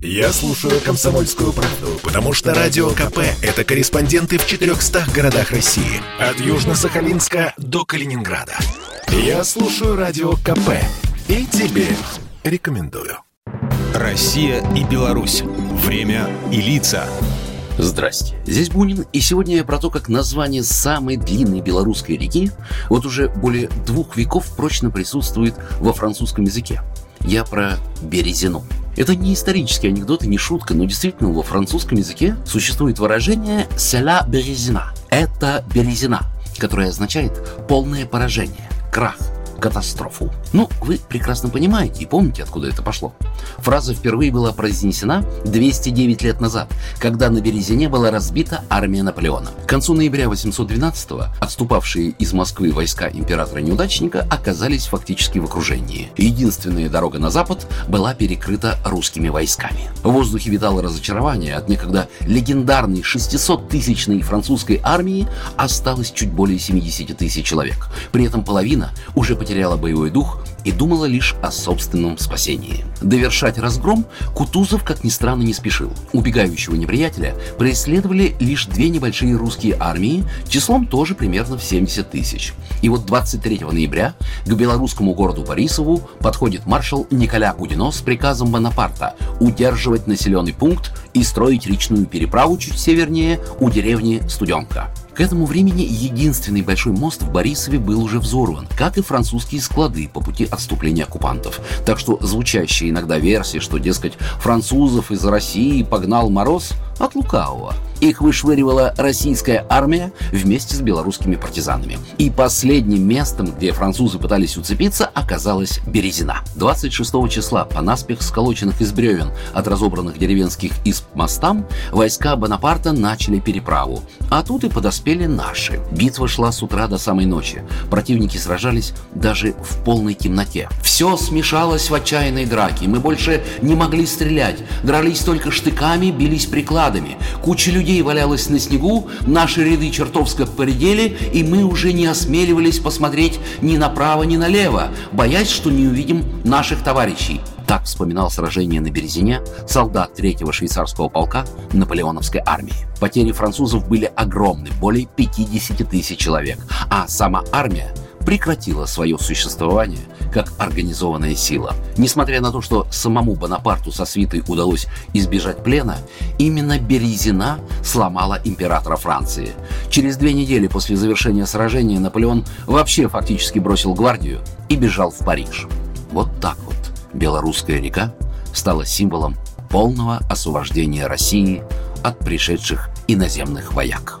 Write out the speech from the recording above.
Я слушаю «Комсомольскую правду», потому что «Радио КП» — это корреспонденты в 400 городах России. От Южно-Сахалинска до Калининграда. Я слушаю «Радио КП» и тебе рекомендую. Россия и Беларусь. Время и лица. Здрасте, здесь Бунин, и сегодня я про то, как название самой длинной белорусской реки вот уже более двух веков прочно присутствует во французском языке. Я про Березину. Это не исторический анекдот и не шутка, но действительно во французском языке существует выражение «c'est березина». Это березина, которое означает полное поражение, крах – катастрофу. Ну, вы прекрасно понимаете и помните, откуда это пошло. Фраза впервые была произнесена 209 лет назад, когда на Березине была разбита армия Наполеона. К концу ноября 812-го отступавшие из Москвы войска императора-неудачника оказались фактически в окружении. Единственная дорога на запад была перекрыта русскими войсками. В воздухе витало разочарование от некогда легендарной 600-тысячной французской армии осталось чуть более 70 тысяч человек. При этом половина уже потеряла боевой дух и думала лишь о собственном спасении. Довершать разгром Кутузов, как ни странно, не спешил. Убегающего неприятеля преследовали лишь две небольшие русские армии, числом тоже примерно в 70 тысяч. И вот 23 ноября к белорусскому городу Борисову подходит маршал Николя Гудино с приказом Бонапарта удерживать населенный пункт и строить речную переправу чуть севернее у деревни Студенка. К этому времени единственный большой мост в Борисове был уже взорван, как и французские склады по пути отступления оккупантов. Так что звучащая иногда версия, что, дескать, французов из России погнал мороз – от лукавого. Их вышвыривала российская армия вместе с белорусскими партизанами. И последним местом, где французы пытались уцепиться, оказалась Березина. 26 числа по наспех сколоченных из бревен от разобранных деревенских исп мостам войска Бонапарта начали переправу. А тут и подоспели наши. Битва шла с утра до самой ночи. Противники сражались даже в полной темноте. Все смешалось в отчаянной драке. Мы больше не могли стрелять. Дрались только штыками, бились прикладами. Куча людей валялась на снегу, наши ряды чертовско поредели, и мы уже не осмеливались посмотреть ни направо, ни налево, боясь, что не увидим наших товарищей. Так вспоминал сражение на Березине солдат третьего швейцарского полка наполеоновской армии. Потери французов были огромны, более 50 тысяч человек, а сама армия прекратила свое существование как организованная сила. Несмотря на то, что самому Бонапарту со свитой удалось избежать плена, именно Березина сломала императора Франции. Через две недели после завершения сражения Наполеон вообще фактически бросил гвардию и бежал в Париж. Вот так вот Белорусская река стала символом полного освобождения России от пришедших иноземных вояк.